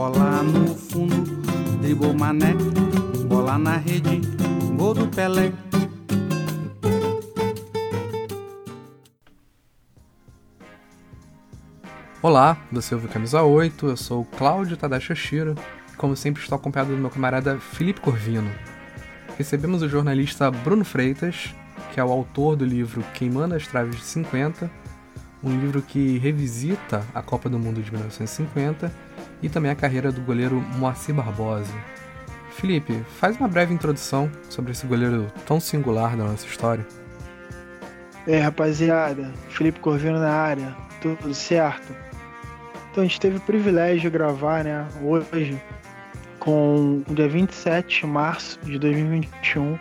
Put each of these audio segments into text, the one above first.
Bola no fundo, dribou mané. Bola na rede, gol do Pelé. Olá, você ouve Camisa 8, eu sou o Cláudio Tadashi Shiro e como sempre estou acompanhado do meu camarada Felipe Corvino. Recebemos o jornalista Bruno Freitas, que é o autor do livro Queimando as Traves de 50, um livro que revisita a Copa do Mundo de 1950 e também a carreira do goleiro Moacir Barbosa. Felipe, faz uma breve introdução sobre esse goleiro tão singular da nossa história. É, rapaziada, Felipe Corvino na área, tudo certo? Então a gente teve o privilégio de gravar, né, hoje, com o dia 27 de março de 2021,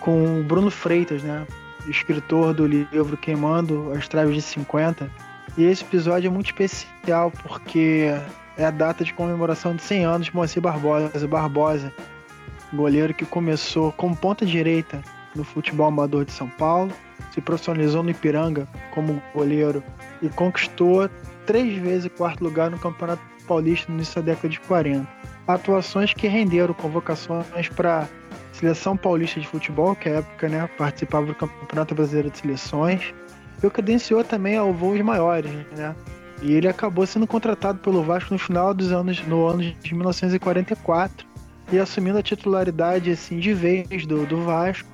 com o Bruno Freitas, né, escritor do livro Queimando as Traves de 50. E esse episódio é muito especial porque é a data de comemoração de 100 anos de Moacir Barbosa. Barbosa, goleiro que começou como ponta direita no futebol amador de São Paulo, se profissionalizou no Ipiranga como goleiro e conquistou três vezes o quarto lugar no Campeonato Paulista no início da década de 40. Atuações que renderam convocações para Seleção Paulista de Futebol, que época né, participava do Campeonato Brasileiro de Seleções, e o credenciou também ao voos maiores, né? E ele acabou sendo contratado pelo Vasco no final dos anos, no ano de 1944, e assumindo a titularidade assim de vez do, do Vasco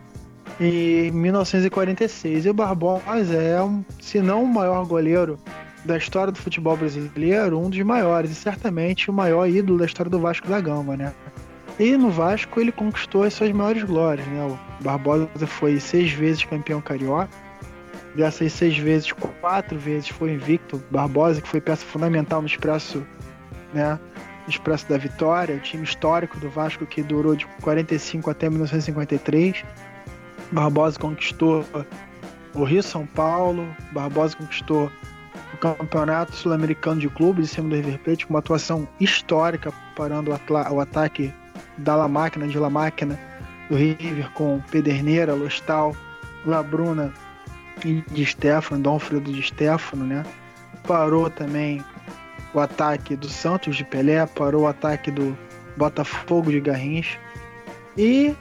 em 1946. E o Barbosa é, um, se não o maior goleiro da história do futebol brasileiro, um dos maiores, e certamente o maior ídolo da história do Vasco da Gama, né? E no Vasco ele conquistou as suas maiores glórias, né? O Barbosa foi seis vezes campeão carioca. Dessas seis vezes, quatro vezes foi invicto. Barbosa, que foi peça fundamental no Expresso, né? No Expresso da Vitória, o time histórico do Vasco que durou de 45 até 1953. Barbosa conquistou o Rio São Paulo. Barbosa conquistou o Campeonato Sul-Americano de Clubes em cima do River Plate com uma atuação histórica parando o, ataque da La Máquina, de La Máquina do River com Pederneira, Lostal, Labruna de Stefano, Donfredo de Stefano, né? Parou também o ataque do Santos de Pelé, parou o ataque do Botafogo de Garrincha. E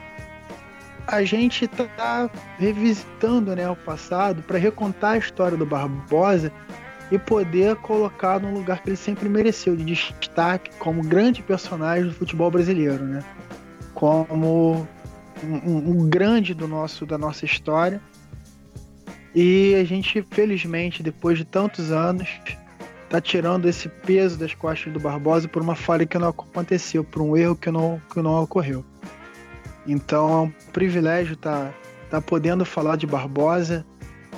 a gente está revisitando né, o passado para recontar a história do Barbosa e poder colocar no lugar que ele sempre mereceu, de destaque como grande personagem do futebol brasileiro, né? Como um, um grande do nosso da nossa história. E a gente, felizmente, depois de tantos anos, tá tirando esse peso das costas do Barbosa por uma falha que não aconteceu, por um erro que não, que não ocorreu. Então é um privilégio estar tá, tá podendo falar de Barbosa,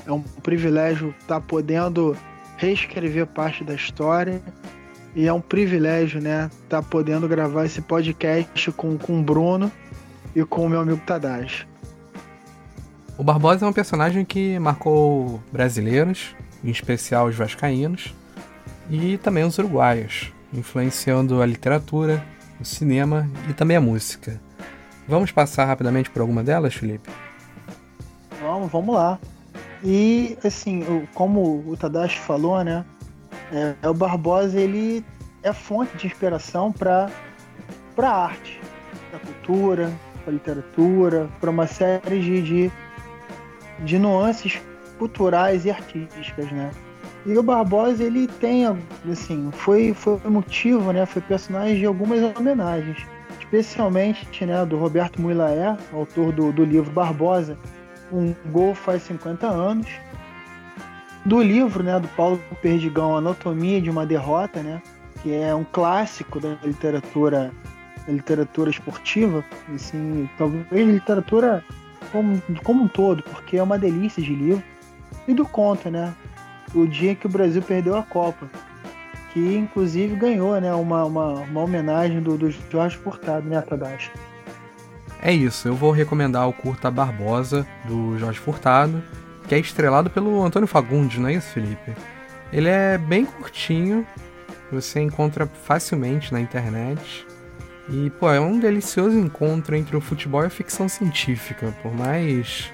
é um privilégio estar tá podendo reescrever parte da história. E é um privilégio, né, estar tá podendo gravar esse podcast com, com o Bruno e com o meu amigo Tadashi. O Barbosa é um personagem que marcou brasileiros, em especial os vascaínos, e também os uruguaios, influenciando a literatura, o cinema e também a música. Vamos passar rapidamente por alguma delas, Felipe? Vamos, vamos lá. E, assim, como o Tadashi falou, né? É, o Barbosa, ele é fonte de inspiração para a arte, para cultura, para literatura, para uma série de, de, de nuances culturais e artísticas, né? E o Barbosa, ele tem, assim, foi, foi motivo, né? Foi personagem de algumas homenagens. Especialmente, né, do Roberto Muilaé, autor do, do livro Barbosa, um Gol Faz 50 Anos, do livro né, do Paulo Perdigão, Anatomia de uma Derrota, né, que é um clássico da literatura da literatura esportiva, assim, talvez literatura como, como um todo, porque é uma delícia de livro, e do conto, né, o dia que o Brasil perdeu a Copa, que inclusive ganhou né, uma, uma, uma homenagem do, do Jorge Furtado, né, Tadashi? É isso, eu vou recomendar o curta Barbosa, do Jorge Furtado, que é estrelado pelo Antônio Fagundes, não é isso, Felipe? Ele é bem curtinho, você encontra facilmente na internet. E, pô, é um delicioso encontro entre o futebol e a ficção científica. Por mais.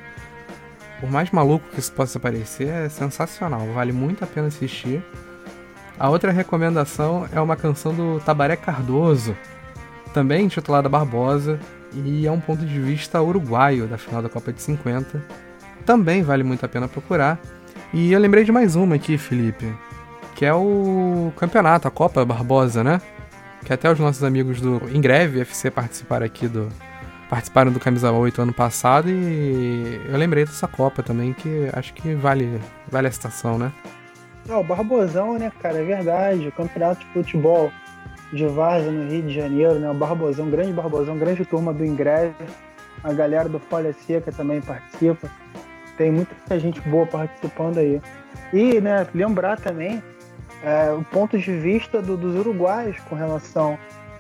Por mais maluco que isso possa parecer, é sensacional. Vale muito a pena assistir. A outra recomendação é uma canção do Tabaré Cardoso, também intitulada Barbosa, e é um ponto de vista uruguaio da final da Copa de 50. Também vale muito a pena procurar. E eu lembrei de mais uma aqui, Felipe, que é o campeonato, a Copa Barbosa, né? Que até os nossos amigos do Em Greve FC participaram aqui do participaram do Camisa 8 ano passado e eu lembrei dessa Copa também que acho que vale vale a citação, né? Ah, o Barbosão, né, cara, é verdade. O campeonato de futebol de Várzea no Rio de Janeiro, né? O Barbosão, grande Barbosão, grande turma do Ingreve. A galera do Folha Seca também participa. Tem muita gente boa participando aí. E, né, lembrar também é, o ponto de vista do, dos uruguaios com relação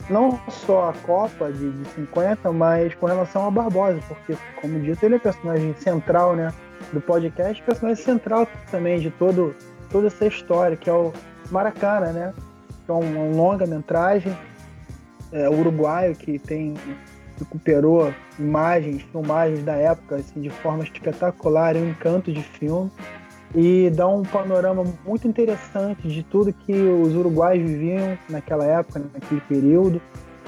não só à Copa de, de 50, mas com relação a Barbosa, porque, como dito, ele é personagem central, né, do podcast, personagem central também de todo, toda essa história, que é o Maracana, né, que é uma longa-metragem é, uruguaio que tem recuperou imagens, filmagens da época assim, de forma espetacular, um encanto de filme e dá um panorama muito interessante de tudo que os uruguais viviam naquela época, naquele período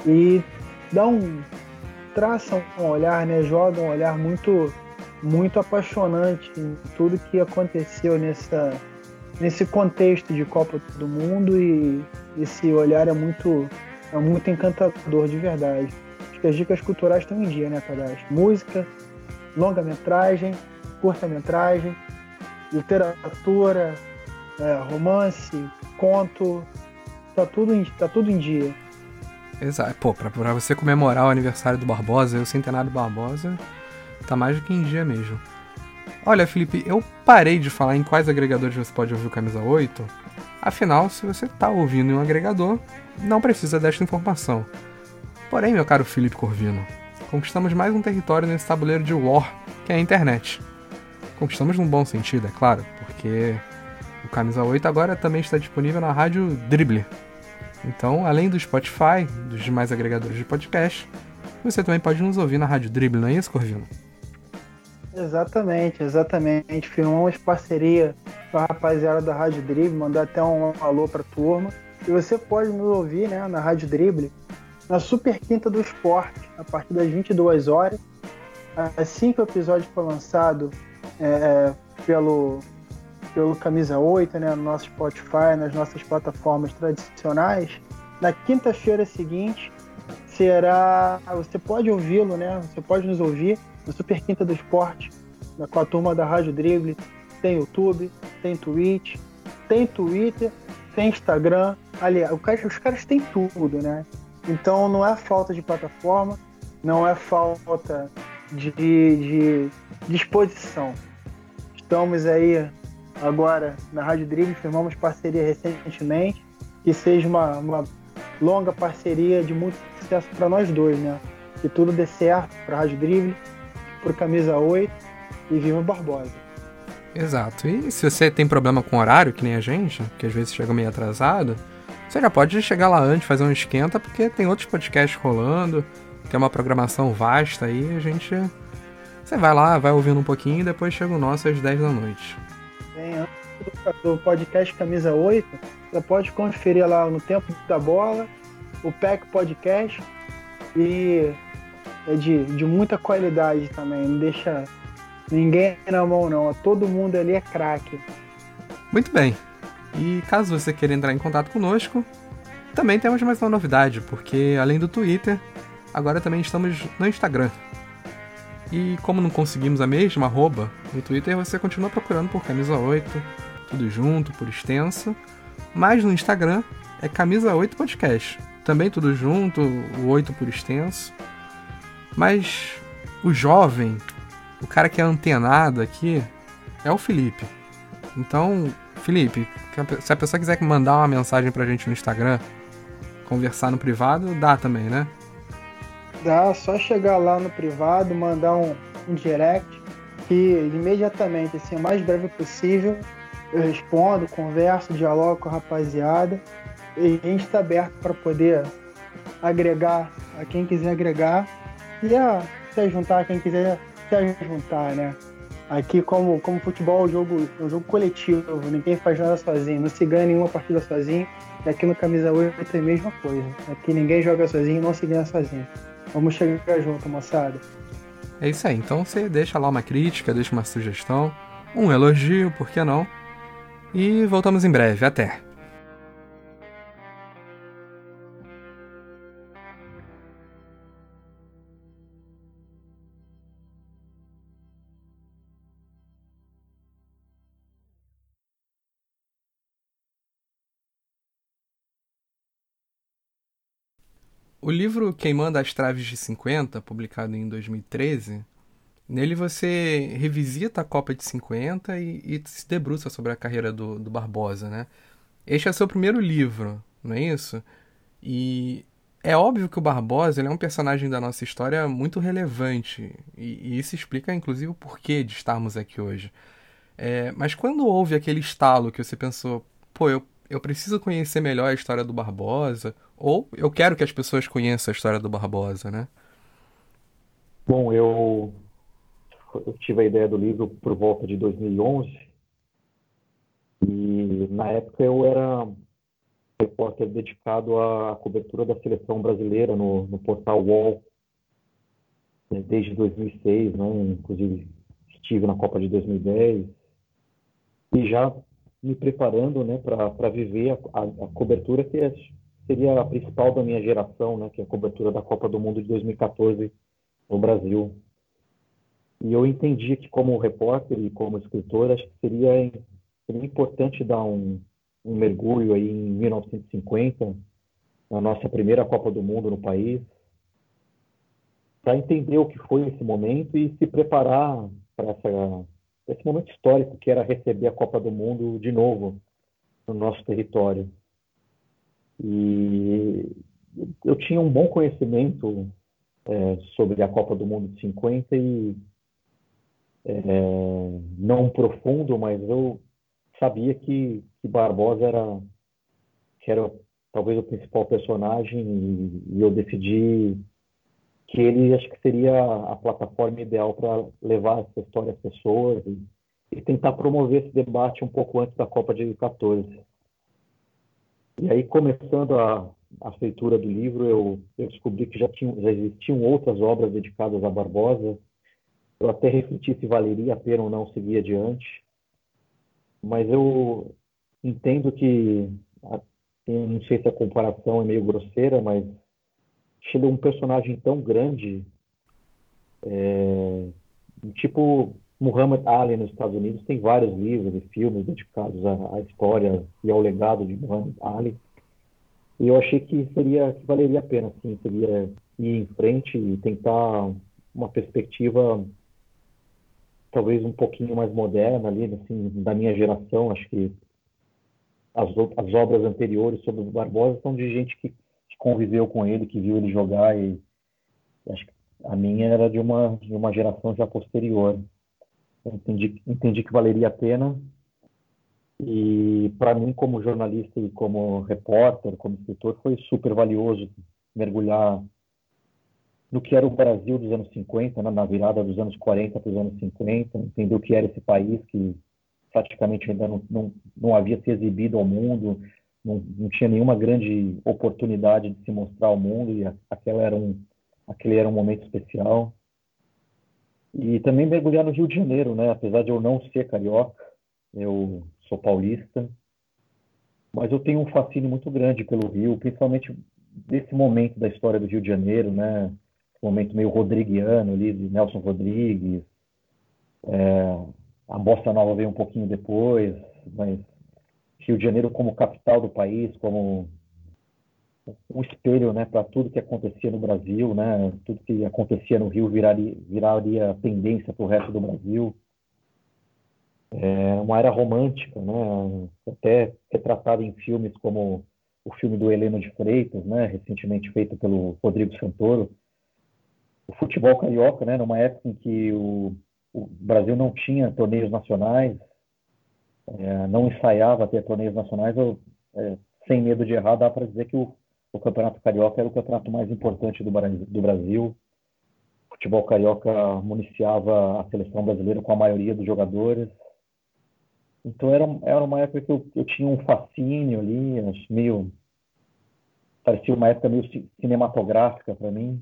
e dá um traça um olhar, né, joga um olhar muito muito apaixonante em tudo que aconteceu nessa nesse contexto de Copa do Mundo e esse olhar é muito é muito encantador de verdade. Acho que as dicas culturais estão em dia, né, Tadashi? Música, longa-metragem, curta-metragem, literatura, é, romance, conto, tá tudo, em, tá tudo em dia. Exato. Pô, pra, pra você comemorar o aniversário do Barbosa, o centenário do Barbosa, tá mais do que em dia mesmo. Olha, Felipe, eu parei de falar em quais agregadores você pode ouvir o Camisa 8. Afinal, se você tá ouvindo em um agregador, não precisa desta informação. Porém, meu caro Felipe Corvino, conquistamos mais um território nesse tabuleiro de war, que é a internet. Conquistamos num bom sentido, é claro, porque o Camisa 8 agora também está disponível na rádio Dribble. Então, além do Spotify, dos demais agregadores de podcast, você também pode nos ouvir na rádio Dribble, não é isso, Corvino? Exatamente, exatamente. Firmamos parceria com a rapaziada da Rádio Dribble, mandar até um alô pra turma. E você pode nos ouvir né, na Rádio Dribble, na Super Quinta do Esporte, a partir das 22 horas. Assim que o episódio for lançado, é, é, pelo, pelo Camisa 8, né, no nosso Spotify, nas nossas plataformas tradicionais. Na quinta-feira seguinte será. Você pode ouvi-lo, né? Você pode nos ouvir no Super Quinta do Esporte, com a turma da Rádio Drible. Tem YouTube, tem Twitch, tem Twitter, tem Instagram. Aliás, os caras têm tudo, né? Então não é falta de plataforma, não é falta de, de disposição. Estamos aí agora na Rádio Drible, firmamos parceria recentemente, que seja uma, uma longa parceria de muito sucesso para nós dois, né? Que tudo dê certo para a Rádio Drible, por Camisa 8 e Viva Barbosa. Exato. E se você tem problema com horário, que nem a gente, que às vezes chega meio atrasado, você já pode chegar lá antes, fazer um esquenta, porque tem outros podcasts rolando, tem uma programação vasta aí, a gente você vai lá, vai ouvindo um pouquinho e depois chega o nosso às 10 da noite. Tem, antes do podcast Camisa 8, você pode conferir lá no Tempo da Bola, o PEC Podcast e é de, de muita qualidade também, não deixa ninguém na mão não, todo mundo ali é craque. Muito bem. E caso você queira entrar em contato conosco, também temos mais uma novidade, porque além do Twitter, agora também estamos no Instagram. E como não conseguimos a mesma arroba, no Twitter você continua procurando por Camisa 8, tudo junto, por extenso. Mas no Instagram é Camisa 8 Podcast. Também tudo junto, o 8 por extenso. Mas o jovem, o cara que é antenado aqui, é o Felipe. Então, Felipe, se a pessoa quiser mandar uma mensagem pra gente no Instagram, conversar no privado, dá também, né? Dá, só chegar lá no privado, mandar um, um direct, que imediatamente, assim, o mais breve possível, eu respondo, converso, dialogo com a rapaziada. E a gente está aberto para poder agregar a quem quiser agregar e a se juntar a quem quiser se juntar, né? Aqui, como, como futebol é um jogo, é um jogo coletivo, ninguém faz nada sozinho, não se ganha nenhuma partida sozinho. E aqui no Camisa 8 é a mesma coisa. Aqui ninguém joga sozinho, não se ganha sozinho. Vamos chegar junto, moçada. É isso aí. Então você deixa lá uma crítica, deixa uma sugestão, um elogio, por que não? E voltamos em breve. Até! O livro Queimando as Traves de 50, publicado em 2013, nele você revisita a Copa de 50 e, e se debruça sobre a carreira do, do, Barbosa, né? Este é seu primeiro livro, não é isso? E é óbvio que o Barbosa é um personagem da nossa história muito relevante, e, e isso explica inclusive o porquê de estarmos aqui hoje. É, mas quando houve aquele estalo que você pensou, pô, eu eu preciso conhecer melhor a história do Barbosa, ou eu quero que as pessoas conheçam a história do Barbosa, né? Bom, eu, eu tive a ideia do livro por volta de 2011, e na época eu era repórter dedicado à cobertura da seleção brasileira no, no portal UOL, né, desde 2006, né? inclusive estive na Copa de 2010, e já me preparando né, para viver a, a, a, cobertura que é, seria a principal da minha geração, né, que é a cobertura da Copa do Mundo de 2014 no Brasil. E eu entendi que, como repórter e como escritor, acho que seria, seria importante dar um, um mergulho aí em 1950, na nossa primeira Copa do Mundo no país, para entender o que foi esse momento e se preparar para essa esse momento histórico que era receber a Copa do Mundo de novo no nosso território. E eu tinha um bom conhecimento é, sobre a Copa do Mundo de 50 e é, não profundo, mas eu sabia que, que Barbosa era, que era talvez o principal personagem e, e eu decidi que ele acho que seria a plataforma ideal para levar essa história às pessoas e, e, tentar promover esse debate um pouco antes da Copa de 14. E aí, começando a, a feitura do livro, eu, eu descobri que já, tinha, já existiam outras obras dedicadas a Barbosa. Eu até refleti se valeria a pena ou não seguir adiante. Mas eu entendo que, não sei se a comparação é meio grosseira, mas é um personagem tão grande, é, tipo Muhammad Ali nos Estados Unidos, tem vários livros e filmes dedicados à, à, história e ao legado de Muhammad Ali. E eu achei que seria que valeria a pena, sim, seria ir em frente e tentar uma perspectiva talvez um pouquinho mais moderna ali, assim, da minha geração. Acho que as, as obras anteriores sobre o Barbosa são de gente que conviveu com ele, que viu ele jogar e acho que a minha era de uma de uma geração já posterior. Eu entendi entendi que valeria a pena e para mim como jornalista e como repórter, como escritor, foi super valioso mergulhar no que era o Brasil dos anos 50, né, na virada dos anos 40 para os anos 50, entender o que era esse país que praticamente ainda não, não, não havia se exibido ao mundo, não, não tinha nenhuma grande oportunidade de se mostrar ao mundo e aquela era um, aquele era um momento especial. E também mergulhar no Rio de Janeiro, né? Apesar de eu não ser carioca, eu sou paulista, mas eu tenho um fascínio muito grande pelo Rio, principalmente desse momento da história do Rio de Janeiro, né? Esse momento meio rodriguiano ali, de Nelson Rodrigues. É, a Bossa Nova veio um pouquinho depois, mas Rio de Janeiro como capital do país, como um espelho né, para tudo que acontecia no Brasil, né, tudo que acontecia no Rio viraria, viraria tendência para o resto do Brasil. é uma era romântica, né? Até retratado em filmes como o filme do Heleno de Freitas, né? Recentemente feito pelo Rodrigo Santoro. O futebol carioca, né? Numa época em que o, o Brasil não tinha torneios nacionais, é, não ensaiava ter torneios nacionais, eu, é, sem medo de errar, dá para dizer que o, o, Campeonato Carioca era o campeonato mais importante do, do Brasil. O futebol carioca municiava a seleção brasileira com a maioria dos jogadores. Então era, era uma época que eu, eu tinha um fascínio ali, meio parecia uma época meio cinematográfica para mim.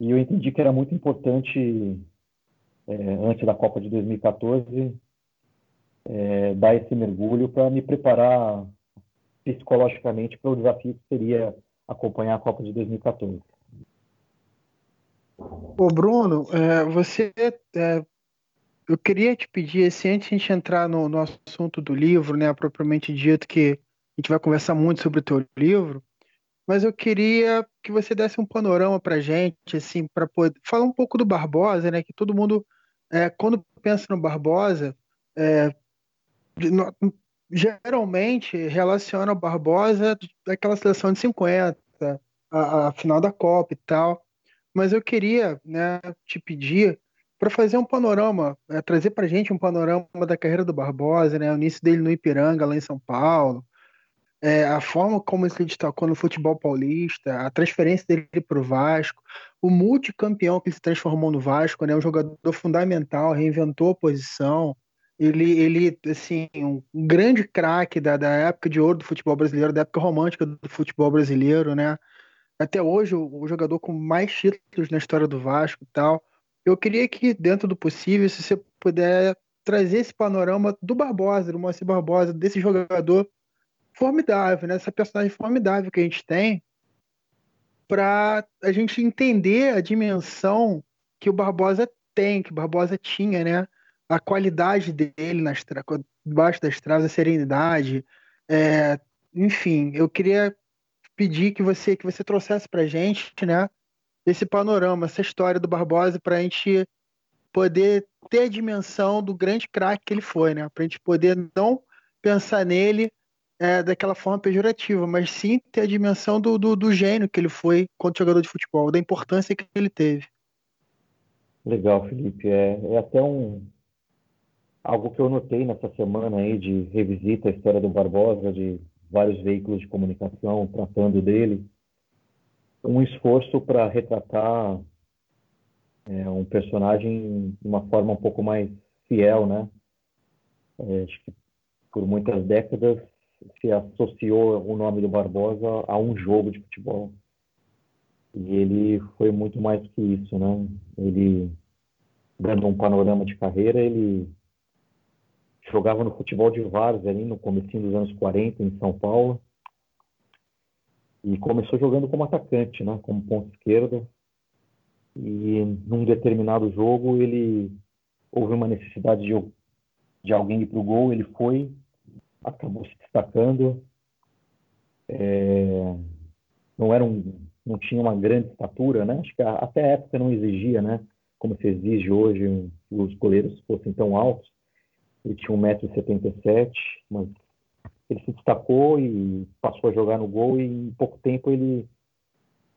E eu entendi que era muito importante, é, antes da Copa de 2014, é, dar esse mergulho para me preparar psicologicamente para o desafio que seria acompanhar a Copa de 2014. Ô Bruno, é, você, é, eu queria te pedir, assim, antes de a gente entrar no, no assunto do livro, né, propriamente dito, que a gente vai conversar muito sobre o teu livro, mas eu queria que você desse um panorama para gente, assim, para poder falar um pouco do Barbosa, né, que todo mundo, é, quando pensa no Barbosa, é, geralmente relaciona o Barbosa daquela seleção de 50, a, a, final da Copa e tal. Mas eu queria né, te pedir para fazer um panorama, é, trazer para gente um panorama da carreira do Barbosa, né, o início dele no Ipiranga, lá em São Paulo, é, a forma como ele se destacou no futebol paulista, a transferência dele para o Vasco, o multicampeão que se transformou no Vasco, né, um jogador fundamental, reinventou a posição, ele, ele assim, um grande craque da, da época de ouro do futebol brasileiro, da época romântica do futebol brasileiro, né? Até hoje, o, o jogador com mais títulos na história do Vasco e tal. Eu queria que, dentro do possível, se você puder trazer esse panorama do Barbosa, do Moacir Barbosa, desse jogador formidável, né? Essa personagem formidável que a gente tem, para a gente entender a dimensão que o Barbosa tem, que o Barbosa tinha, né? A qualidade dele nas debaixo das traves, a serenidade. É, enfim, eu queria pedir que você que você trouxesse para gente, né, esse panorama, essa história do Barbosa, para a gente poder ter a dimensão do grande craque que ele foi, né, para a gente poder não pensar nele é, daquela forma pejorativa, mas sim ter a dimensão do, do, do gênio que ele foi quanto jogador de futebol, da importância que ele teve. Legal, Felipe. É, é até um, algo que eu notei nessa semana aí de revisita a história do Barbosa, de vários veículos de comunicação tratando dele, um esforço para retratar é, um personagem de uma forma um pouco mais fiel, né? É, acho que por muitas décadas se associou o nome do Barbosa a um jogo de futebol. E ele foi muito mais que isso, né? Ele, dando um panorama de carreira, ele jogava no futebol de várzea ali no começo dos anos 40 em São Paulo. E começou jogando como atacante, né, como ponto esquerda. E num determinado jogo ele houve uma necessidade de, de alguém ir para o gol, ele foi, acabou se destacando. É, não era um, não tinha uma grande estatura, né? Acho que até a época não exigia, né? Como se exige hoje um, os goleiros fossem tão altos. Ele tinha 1,77m, mas ele se destacou e passou a jogar no gol e em pouco tempo ele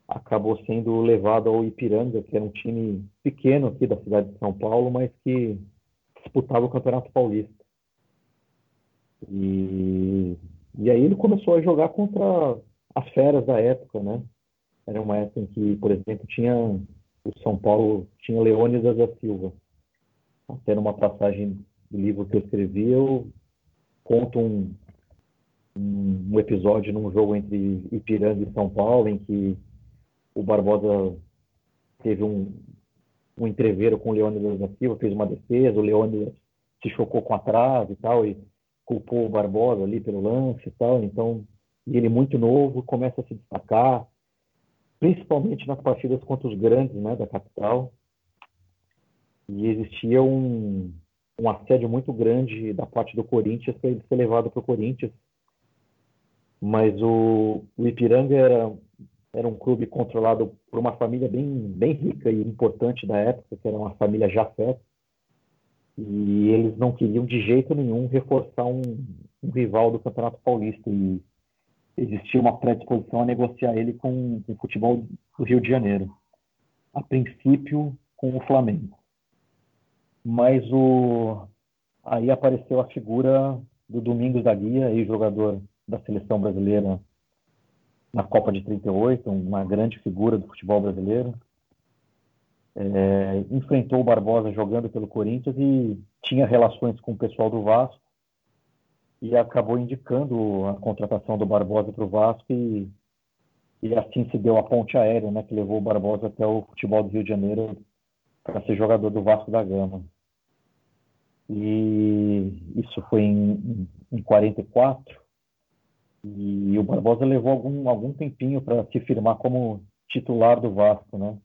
acabou sendo levado ao Ipiranga, que era um time pequeno aqui da cidade de São Paulo, mas que disputava o Campeonato Paulista. E, e aí ele começou a jogar contra as feras da época, né? Era uma época em que, por exemplo, tinha o São Paulo tinha Leônidas da Silva, até numa passagem do livro que eu escrevi, eu conto um, um, episódio num jogo entre Ipiranga e São Paulo, em que o Barbosa teve um, um entreveiro com o Leônidas da Silva, fez uma defesa, o Leônidas se chocou com a trave e tal, e culpou o Barbosa ali pelo lance e tal, então, e ele muito novo, começa a se destacar, principalmente nas partidas contra os grandes, né, da capital, e existia um, um assédio muito grande da parte do Corinthians para ele ser levado para o Corinthians. Mas o, o Ipiranga era, era um clube controlado por uma família bem, bem rica e importante da época, que era uma família Jafé. E eles não queriam de jeito nenhum reforçar um, um rival do Campeonato Paulista. E existia uma predisposição a negociar ele com, com o futebol do Rio de Janeiro. A princípio, com o Flamengo. Mas o, aí apareceu a figura do Domingos da Guia, ex-jogador da seleção brasileira na Copa de 38, uma grande figura do futebol brasileiro. É, enfrentou o Barbosa jogando pelo Corinthians e tinha relações com o pessoal do Vasco e acabou indicando a contratação do Barbosa para o Vasco e, e assim se deu a ponte aérea, né, que levou o Barbosa até o futebol do Rio de Janeiro para ser jogador do Vasco da Gama. E isso foi em, em 44 e o Barbosa levou algum, algum tempinho para se firmar como titular do Vasco, né?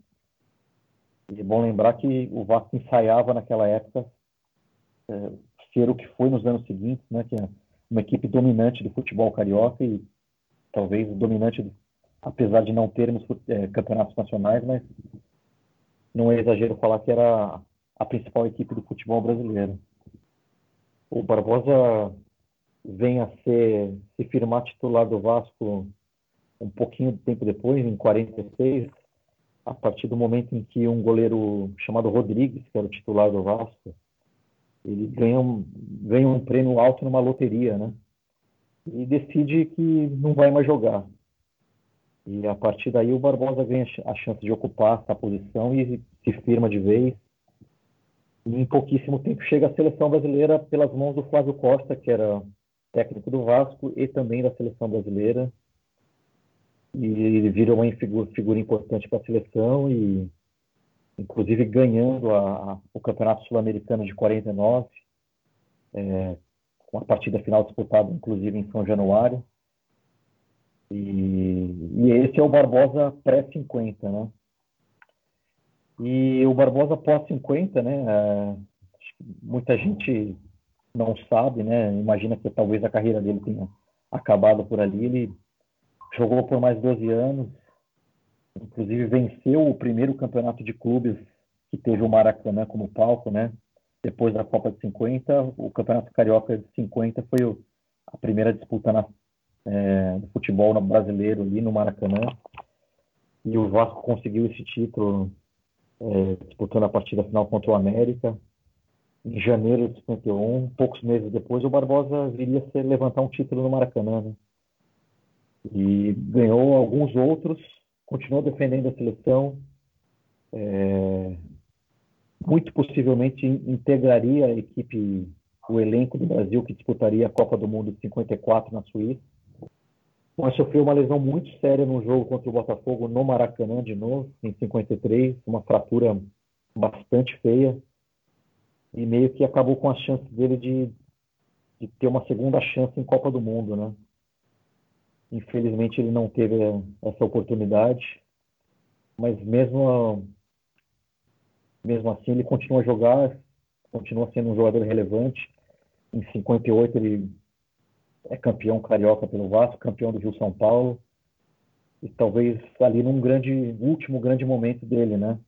E é bom lembrar que o Vasco ensaiava naquela época é, ser o que foi nos anos seguintes, né? Que é uma equipe dominante do futebol carioca e talvez dominante, apesar de não termos é, campeonatos nacionais, mas não é exagero falar que era a principal equipe do futebol brasileiro. O Barbosa vem a ser se firmar titular do Vasco um pouquinho de tempo depois, em 46, a partir do momento em que um goleiro chamado Rodrigues, que era o titular do Vasco, ele ganha um, ganha um prêmio alto numa loteria, né? E decide que não vai mais jogar. E a partir daí o Barbosa ganha a chance de ocupar essa posição e se firma de vez. E em pouquíssimo tempo chega a seleção brasileira pelas mãos do Flávio Costa, que era técnico do Vasco e também da seleção brasileira. E ele vira uma figura, figura importante para a seleção e, inclusive, ganhando a, a, o Campeonato Sul-Americano de 49, é, com a partida final disputada, inclusive, em São Januário. E, e esse é o Barbosa pré-50, né? E o Barbosa pós-50, né? É, muita gente não sabe, né? Imagina que talvez a carreira dele tenha acabado por ali. Ele jogou por mais 12 anos, inclusive venceu o primeiro campeonato de clubes que teve o Maracanã como palco, né? Depois da Copa de 50, o Campeonato Carioca de 50 foi a primeira disputa na, é, do futebol brasileiro ali no Maracanã. E o Vasco conseguiu esse título é, disputando a partida final contra o América em janeiro de 51, poucos meses depois, o Barbosa viria a levantar um título no Maracanã. Né? E ganhou alguns outros, continuou defendendo a seleção. É, muito possivelmente integraria a equipe, o elenco do Brasil que disputaria a Copa do Mundo de 54 na Suíça. Mas sofreu uma lesão muito séria no jogo contra o Botafogo no Maracanã de novo, em 53, uma fratura bastante feia e meio que acabou com a chance dele de, de ter uma segunda chance em Copa do Mundo, né? Infelizmente ele não teve essa oportunidade, mas mesmo mesmo assim ele continua a jogar, continua sendo um jogador relevante. Em 58 ele é campeão carioca pelo Vasco, campeão do Rio São Paulo. E talvez ali num grande último grande momento dele, né?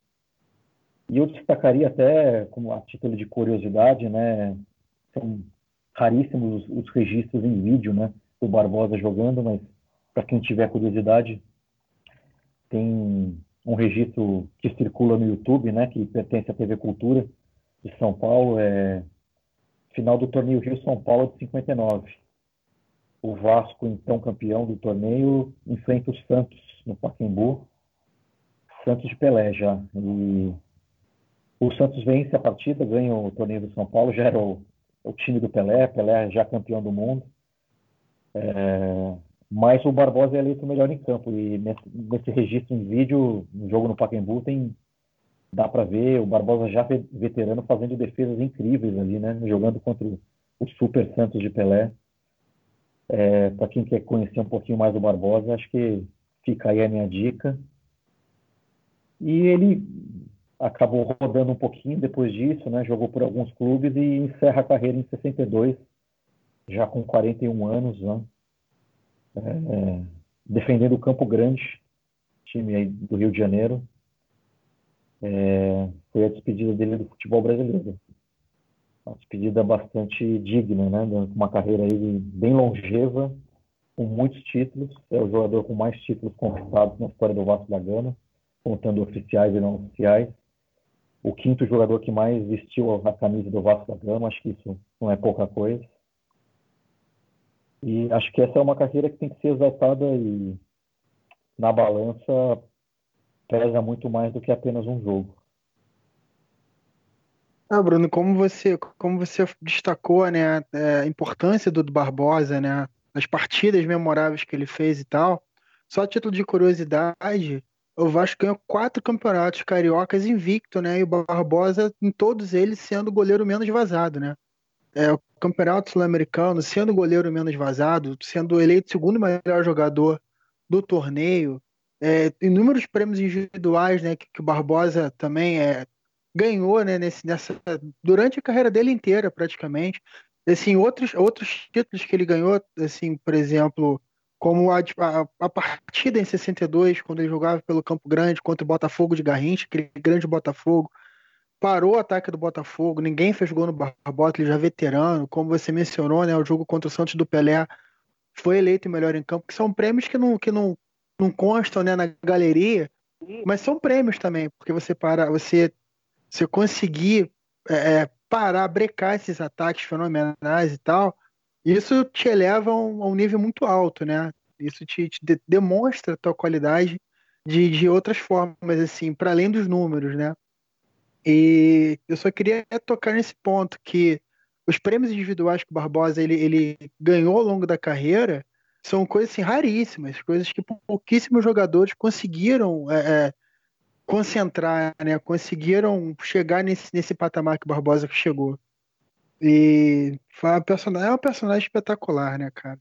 E eu destacaria até, como a título de curiosidade, né, são raríssimos os, os registros em vídeo, né, do Barbosa jogando, mas para quem tiver curiosidade, tem um registro que circula no YouTube, né, que pertence à TV Cultura de São Paulo, é final do torneio Rio São Paulo de 59. O Vasco, então campeão do torneio, enfrenta o Santos no Pacaembu. Santos de Pelé já. E o Santos vence a partida, ganha o torneio do São Paulo, já era o, o time do Pelé, Pelé já campeão do mundo. É, mas o Barbosa é eleito o melhor em campo. E nesse, nesse registro em vídeo, no jogo no Pacaembu, tem, dá para ver o Barbosa já veterano fazendo defesas incríveis ali, né? Jogando contra o, o Super Santos de Pelé. É, para quem quer conhecer um pouquinho mais do Barbosa, acho que fica aí a minha dica. E ele acabou rodando um pouquinho depois disso, né? Jogou por alguns clubes e encerra a carreira em 62, já com 41 anos, né? É, defendendo o Campo Grande, time aí do Rio de Janeiro. É, foi a despedida dele do futebol brasileiro. Uma despedida bastante digna, né? Uma carreira aí bem longeva, com muitos títulos. É o jogador com mais títulos conquistados na história do Vasco da Gama, contando oficiais e não oficiais. O quinto jogador que mais vestiu a camisa do Vasco da Gama, acho que isso não é pouca coisa. E acho que essa é uma carreira que tem que ser exaltada e na balança pesa muito mais do que apenas um jogo. Ah, Bruno, como você, como você destacou, né, é, a importância do Barbosa, né, as partidas memoráveis que ele fez e tal, só a título de curiosidade, o Vasco ganhou quatro campeonatos cariocas invicto, né, e o Barbosa em todos eles sendo o goleiro menos vazado, né. É, o campeonato sul-americano sendo o goleiro menos vazado, sendo eleito segundo melhor jogador do torneio, é, inúmeros prêmios individuais, né, que, que o Barbosa também é, ganhou, né, nesse, nessa, durante a carreira dele inteira, praticamente. Assim, outros, outros títulos que ele ganhou, assim, por exemplo, como a, a, a, partida em 62, quando ele jogava pelo Campo Grande contra o Botafogo de Garrincha, aquele grande Botafogo, parou o ataque do Botafogo, ninguém fez gol no Barbosa, ele já é veterano, como você mencionou, né, o jogo contra o Santos do Pelé foi eleito melhor em campo, que são prêmios que não, que não, não constam né, na galeria, mas são prêmios também, porque você para, você se eu conseguir é, é, parar, brecar esses ataques fenomenais e tal, isso te eleva a um, a um nível muito alto, né? Isso te, te de, demonstra a tua qualidade de, de outras formas, assim, para além dos números, né? E eu só queria tocar nesse ponto que os prêmios individuais que o Barbosa ele, ele ganhou ao longo da carreira são coisas assim, raríssimas, coisas que pouquíssimos jogadores conseguiram é, é concentrar, né? Conseguiram chegar nesse, nesse patamar que o Barbosa chegou. E foi uma personagem, é uma personagem espetacular, né, cara?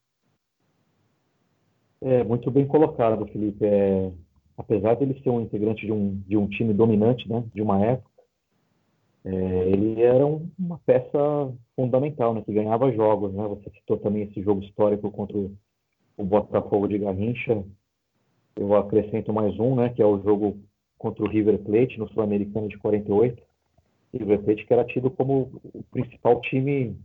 É, muito bem colocado, Felipe. É, apesar de ele ser um integrante de um, de um time dominante, né, de uma época, é, ele era um, uma peça fundamental, né, que ganhava jogos, né? Você citou também esse jogo histórico contra o, o Botafogo de Garrincha. Eu acrescento mais um, né, que é o jogo contra o River Plate no Sul-Americano de 48. River Plate que era tido como o principal time,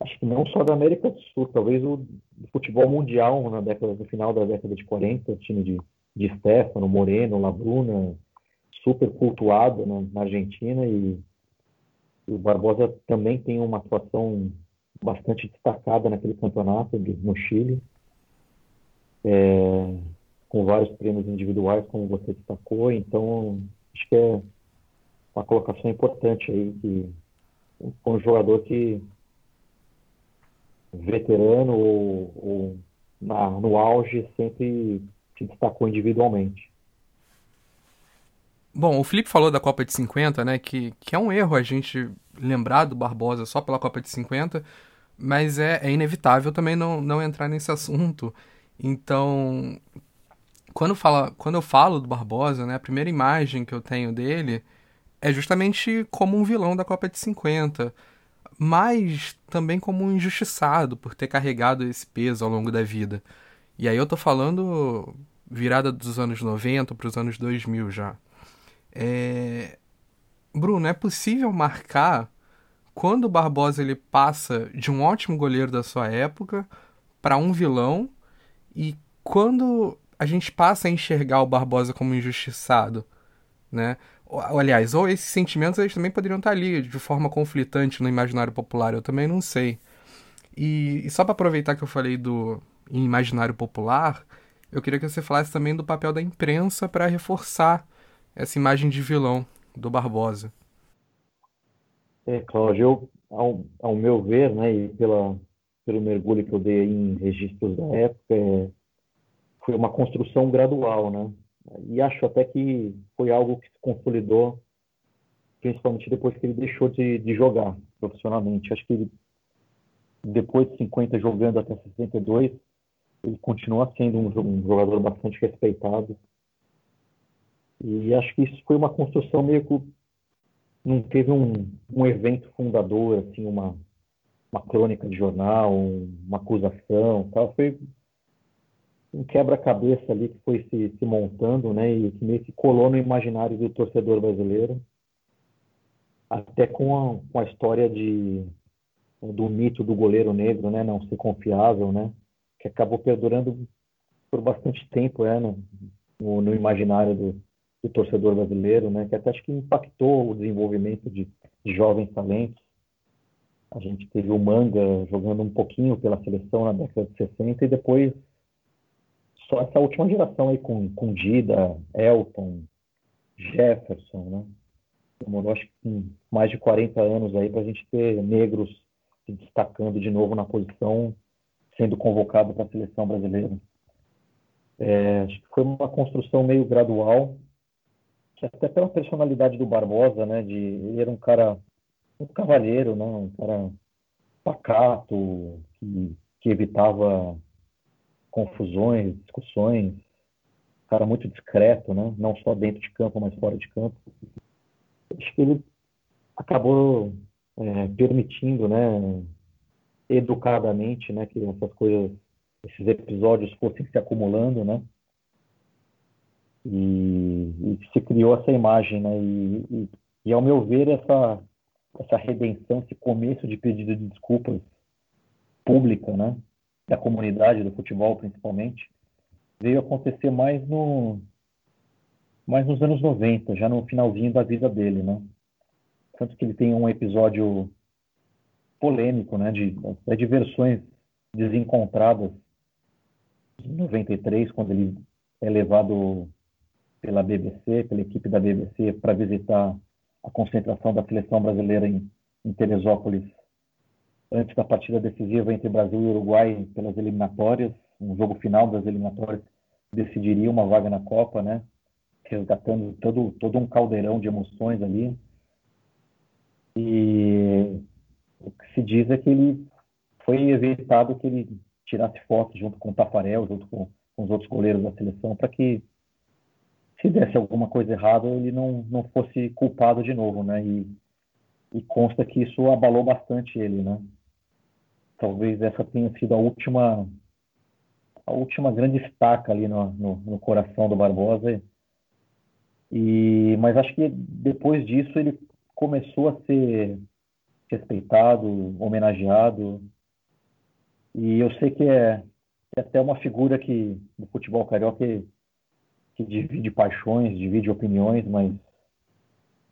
acho que não só da América do Sul, talvez o futebol mundial na década, no final da década de 40, time de, de Stefano, Moreno, Labruna, super cultuado né, na Argentina e, o Barbosa também tem uma atuação bastante destacada naquele campeonato no Chile. É, com vários prêmios individuais, como você destacou. Então, acho que é uma colocação importante aí, que um jogador que veterano ou, ou na, no auge sempre se destacou individualmente. Bom, o Felipe falou da Copa de 50, né? Que, que é um erro a gente lembrar do Barbosa só pela Copa de 50, mas é, é inevitável também não, não entrar nesse assunto. Então, quando, fala, quando eu falo do Barbosa, né, a primeira imagem que eu tenho dele é justamente como um vilão da Copa de 50, mas também como um injustiçado por ter carregado esse peso ao longo da vida. E aí eu tô falando virada dos anos 90 para os anos 2000 já. É... Bruno, é possível marcar quando o Barbosa ele passa de um ótimo goleiro da sua época para um vilão e quando a gente passa a enxergar o Barbosa como injustiçado, né? Aliás, ou esses sentimentos eles também poderiam estar ali de forma conflitante no imaginário popular, eu também não sei. E, e só para aproveitar que eu falei do imaginário popular, eu queria que você falasse também do papel da imprensa para reforçar essa imagem de vilão do Barbosa. É, Cláudio, ao, ao meu ver, né, e pela, pelo mergulho que eu dei em registros da época, é, foi uma construção gradual, né? E acho até que foi algo que se consolidou, principalmente depois que ele deixou de, de jogar profissionalmente. Acho que ele, depois de 50 jogando até 62, ele continua sendo um, um jogador bastante respeitado. E acho que isso foi uma construção meio que não teve um, um evento fundador, assim, uma, uma crônica de jornal, uma acusação, tal. Foi um quebra-cabeça ali que foi se, se, montando, né, e que meio que colou no imaginário do torcedor brasileiro. até com a, com a história de, do mito do goleiro negro, né, não ser confiável, né, que acabou perdurando por bastante tempo, é, no, no imaginário do, do, torcedor brasileiro, né, que até acho que impactou o desenvolvimento de, de jovens talentos. A gente teve o Manga jogando um pouquinho pela seleção na década de 60 e depois só essa última geração aí com, com Dida, Elton, Jefferson, né? Demorou acho que mais de 40 anos aí para a gente ter negros se destacando de novo na posição, sendo convocado para a seleção brasileira. É, acho que foi uma construção meio gradual, até pela personalidade do Barbosa, né? De ele era um cara, um cavalheiro, né? Um cara pacato, que, que evitava confusões, discussões, cara muito discreto, né? Não só dentro de campo, mas fora de campo. Acho que ele acabou é, permitindo, né, educadamente, né, que essas coisas, esses episódios fossem se acumulando, né? E, e se criou essa imagem, né? E, e, e, ao meu ver essa essa redenção, esse começo de pedido de desculpas pública, né? Da comunidade do futebol principalmente, veio acontecer mais no mais nos anos 90, já no finalzinho da vida dele, né? Tanto que ele tem um episódio polêmico, né, de, de versões desencontradas em 93, quando ele é levado pela BBC, pela equipe da BBC, para visitar a concentração da seleção brasileira em, em Teresópolis antes da partida decisiva entre Brasil e Uruguai pelas eliminatórias, um jogo final das eliminatórias decidiria uma vaga na Copa, né? Resgatando todo todo um caldeirão de emoções ali. E o que se diz é que ele foi evitado que ele tirasse fotos junto com o Tafarel, junto com, com os outros goleiros da seleção, para que se desse alguma coisa errada ele não não fosse culpado de novo, né? E, e consta que isso abalou bastante ele, né? talvez essa tenha sido a última a última grande estaca ali no, no, no coração do Barbosa e mas acho que depois disso ele começou a ser respeitado homenageado e eu sei que é, é até uma figura que do futebol carioca que, que divide paixões divide opiniões mas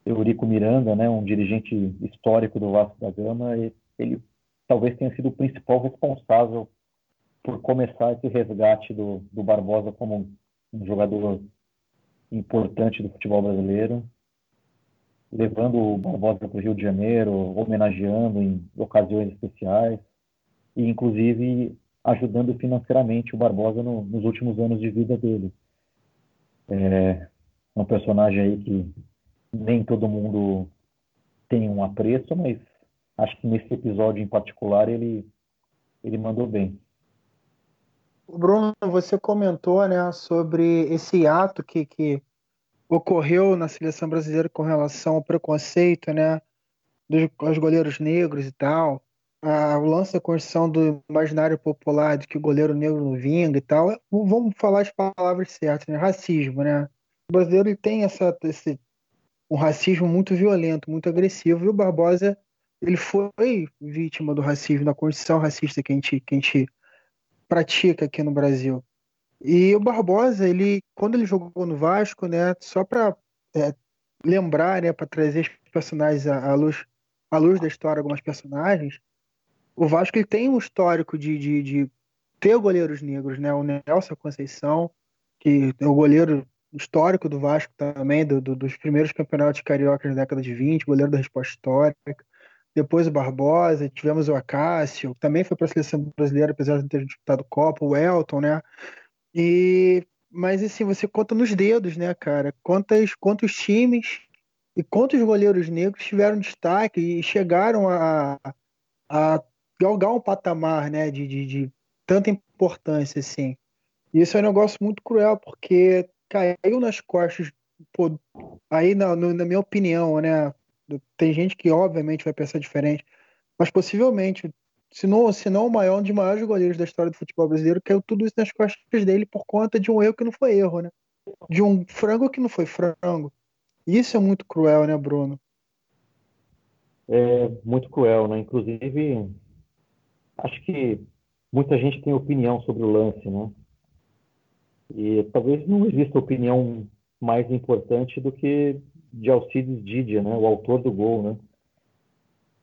Eurico Miranda né um dirigente histórico do Vasco da Gama ele talvez tenha sido o principal responsável por começar esse resgate do, do Barbosa como um jogador importante do futebol brasileiro, levando o Barbosa para o Rio de Janeiro, homenageando em ocasiões especiais e, inclusive, ajudando financeiramente o Barbosa no, nos últimos anos de vida dele. É um personagem aí que nem todo mundo tem um apreço, mas acho que nesse episódio em particular ele, ele mandou bem. Bruno, você comentou né, sobre esse ato que, que ocorreu na seleção brasileira com relação ao preconceito né, dos, aos goleiros negros e tal. A, o lance da construção do imaginário popular de que o goleiro negro não vinga e tal. Vamos falar as palavras certas, né? Racismo, né? O brasileiro tem essa, esse, um racismo muito violento, muito agressivo, e o Barbosa ele foi vítima do racismo, da condição racista que a gente, que a gente pratica aqui no Brasil. E o Barbosa, ele, quando ele jogou no Vasco, né, só para é, lembrar, né, para trazer os personagens à, luz, à luz da história, algumas personagens, o Vasco ele tem um histórico de, de, de ter goleiros negros, né, o Nelson Conceição, que é o goleiro histórico do Vasco também, do, do, dos primeiros campeonatos cariocas da década de 20, goleiro da resposta histórica depois o Barbosa, tivemos o Acácio, também foi para a seleção brasileira, apesar de ter disputado Copa, o Elton, né? E mas assim, você conta nos dedos, né, cara? Quantos, quantos times e quantos goleiros negros tiveram destaque e chegaram a, a galgar um patamar, né, de, de, de tanta importância, assim. E isso é um negócio muito cruel, porque caiu nas costas, pô, aí na, na minha opinião, né, tem gente que obviamente vai pensar diferente, mas possivelmente, se não, se não o maior, um dos maiores goleiros da história do futebol brasileiro, caiu tudo isso nas costas dele por conta de um erro que não foi erro, né? De um frango que não foi frango. Isso é muito cruel, né, Bruno? é muito cruel, né? Inclusive, acho que muita gente tem opinião sobre o lance, né? E talvez não exista opinião mais importante do que de Alcides Didia, né? O autor do gol, né?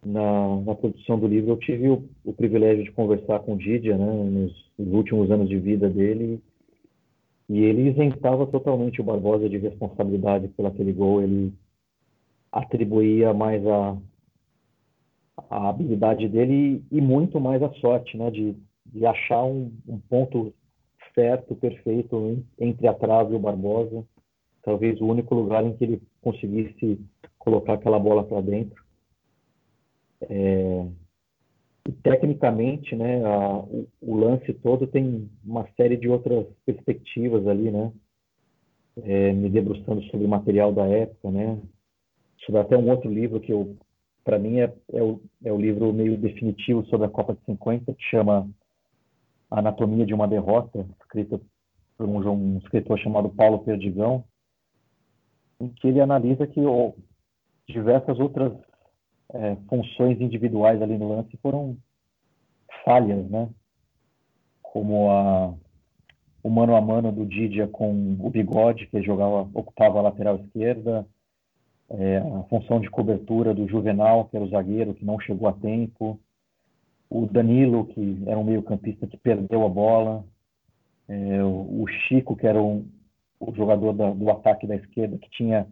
Na, na produção do livro eu tive o, o privilégio de conversar com o Didia, né? Nos, nos últimos anos de vida dele e ele isentava totalmente o Barbosa de responsabilidade por aquele gol. Ele atribuía mais a, a habilidade dele e, muito mais a sorte, né? De, de achar um, um ponto certo, perfeito entre a trave e o Barbosa. Talvez o único lugar em que ele conseguisse colocar aquela bola para dentro. É, tecnicamente, né, a, o, o, lance todo tem uma série de outras perspectivas ali, né, é, me debruçando sobre o material da época, né, sobre até um outro livro que para mim é, é, o, é o livro meio definitivo sobre a Copa de 50, que chama Anatomia de uma Derrota, escrito por um, um escritor chamado Paulo Perdigão, em que ele analisa que oh, diversas outras é, funções individuais ali no lance foram falhas, né? Como a, o mano a mano do Didia com o Bigode, que jogava, ocupava a lateral esquerda, é, a função de cobertura do Juvenal, que era o zagueiro, que não chegou a tempo, o Danilo, que era um meio-campista que perdeu a bola, é, o, Chico, que era um, o jogador da, do ataque da esquerda, que tinha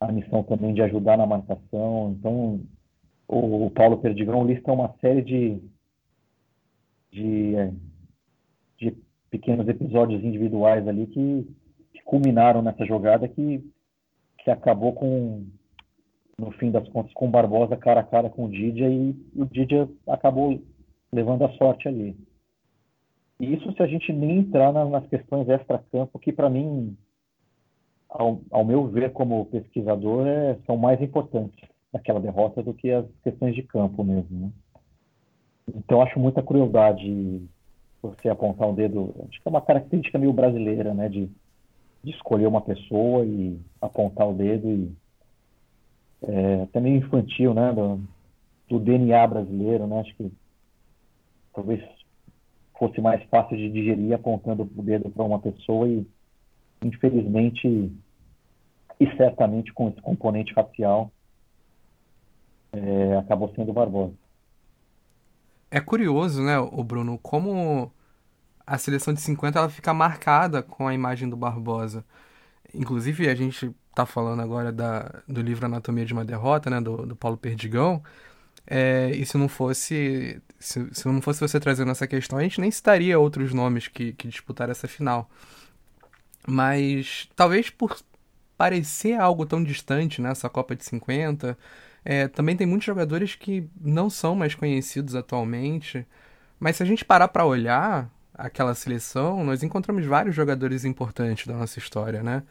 a missão também de ajudar na marcação. Então, o, o Paulo Perdigão lista uma série de, de, de pequenos episódios individuais ali que, que, culminaram nessa jogada que, que acabou com, no fim das contas, com o Barbosa cara a cara com o Didia e o Didia acabou levando a sorte ali. E isso se a gente nem entrar nas questões extra-campo, que para mim, ao, ao, meu ver como pesquisador, é, são mais importantes naquela derrota do que as questões de campo mesmo. Né? Então acho muita crueldade você apontar um dedo. Acho que é uma característica meio brasileira, né? De, de escolher uma pessoa e apontar o dedo e é, até meio infantil, né? Do, do DNA brasileiro, né? Acho que talvez fosse mais fácil de digerir apontando o dedo para uma pessoa e infelizmente e certamente com esse componente racial é, acabou sendo Barbosa. É curioso, né, o Bruno, como a seleção de 50 ela fica marcada com a imagem do Barbosa. Inclusive, a gente está falando agora da, do livro Anatomia de uma Derrota, né, do, do Paulo Perdigão. É, e se não fosse se, se não fosse você trazendo essa questão, a gente nem citaria outros nomes que, que disputaram essa final. Mas talvez por parecer algo tão distante nessa né, Copa de 50, é, também tem muitos jogadores que não são mais conhecidos atualmente, mas se a gente parar para olhar aquela seleção, nós encontramos vários jogadores importantes da nossa história, né?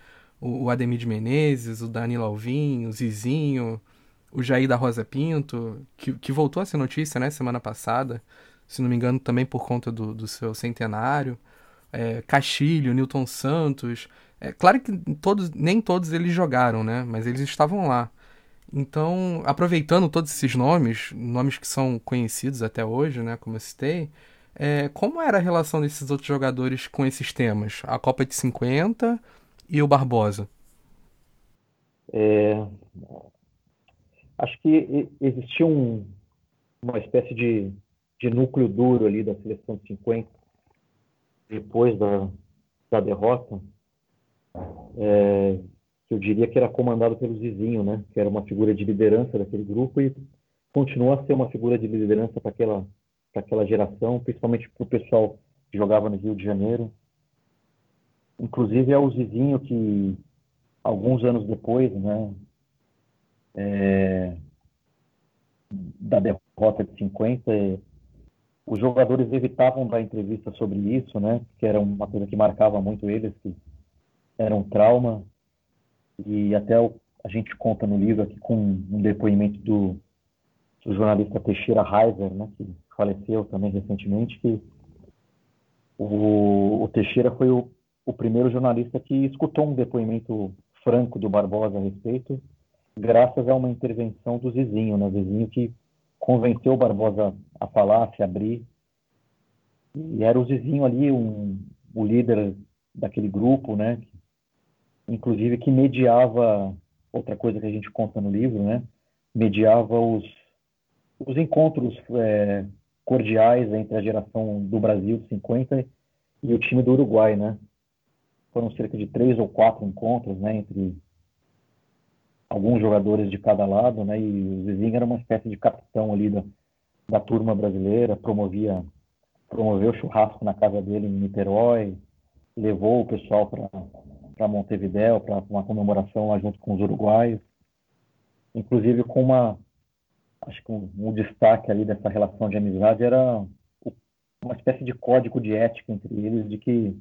O, o Ademir de Menezes, o Danilo Alvim, o Zizinho, o Jair da Rosa Pinto, que, que voltou a ser notícia, né, semana passada, se não me engano, também por conta do, do seu centenário. É, Castilho, Newton Santos. É claro que todos, nem todos eles jogaram, né? Mas eles estavam lá. Então, aproveitando todos esses nomes, nomes que são conhecidos até hoje, né, como eu citei, é, como era a relação desses outros jogadores com esses temas? A Copa de 50 e o Barbosa? É, acho que existia um, uma espécie de, de núcleo duro ali da seleção de 50, depois da, da derrota. É, que eu diria que era comandado pelo Zizinho, né? Que era uma figura de liderança daquele grupo e continua a ser uma figura de liderança para aquela aquela geração, principalmente para o pessoal que jogava no Rio de Janeiro. Inclusive é o Zizinho que alguns anos depois, né? É, da derrota de 50, os jogadores evitavam dar entrevista sobre isso, né? Que era uma coisa que marcava muito eles, que era um trauma. E até o, a gente conta no livro aqui com um depoimento do, do jornalista Teixeira Heiser, né, que faleceu também recentemente, que o, o Teixeira foi o, o primeiro jornalista que escutou um depoimento franco do Barbosa a respeito graças a uma intervenção do Zizinho, né? O que convenceu o Barbosa a falar, a se abrir. E era o Zizinho ali, um, o líder daquele grupo, né? Inclusive que mediava, outra coisa que a gente conta no livro, né? Mediava os, os encontros é, cordiais entre a geração do Brasil de 50 e o time do Uruguai, né? Foram cerca de três ou quatro encontros, né? Entre alguns jogadores de cada lado, né? E o Zizinho era uma espécie de capitão ali da, da turma brasileira, promovia promoveu churrasco na casa dele em Niterói, levou o pessoal para Montevidéu para uma comemoração lá junto com os uruguaios, inclusive com uma acho que um, um destaque ali dessa relação de amizade era uma espécie de código de ética entre eles de que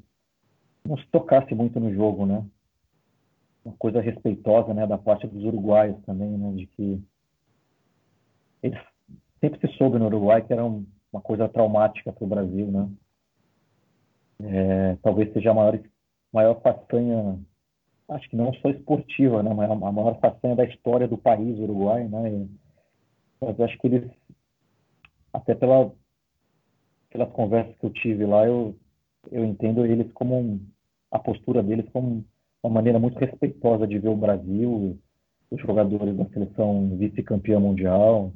não se tocasse muito no jogo, né? Uma coisa respeitosa, né, da parte dos uruguaios também, né, de que eles sempre se soube no Uruguai que era um, uma coisa traumática para o Brasil, né? É, talvez seja a maior, maior façanha, acho que não só esportiva, né, mas a maior façanha da história do país Uruguai, né? E, mas acho que eles, até pela, pelas conversas que eu tive lá, eu, eu entendo eles como um, a postura deles como uma maneira muito respeitosa de ver o Brasil, os jogadores da seleção vice-campeã mundial.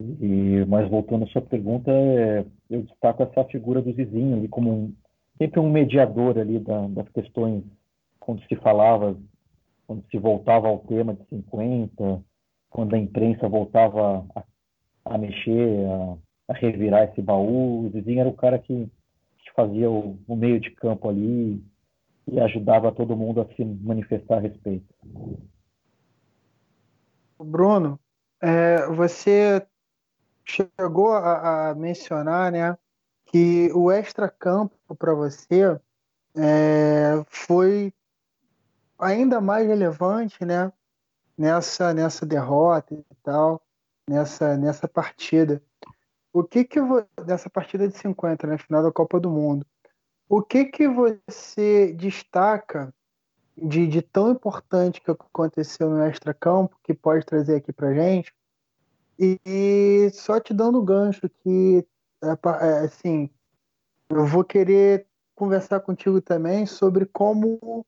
E, mas voltando à sua pergunta, é, eu destaco essa figura do Zizinho ali como um, sempre um mediador ali da, das questões quando se falava, quando se voltava ao tema de 50, quando a imprensa voltava a, a mexer, a, a, revirar esse baú. O Zizinho era o cara que, que fazia o, o meio de campo ali, e ajudava todo mundo a se manifestar a respeito. Bruno, é, você chegou a, a, mencionar, né, que o extra-campo para você é, foi ainda mais relevante, né, nessa nessa derrota e tal, nessa nessa partida. O que que dessa partida de 50, né, final da Copa do Mundo? O que que você destaca de, de tão importante que aconteceu no extra-campo que pode trazer aqui para gente? E, e, só te dando gancho que, é, é, assim, eu vou querer conversar contigo também sobre como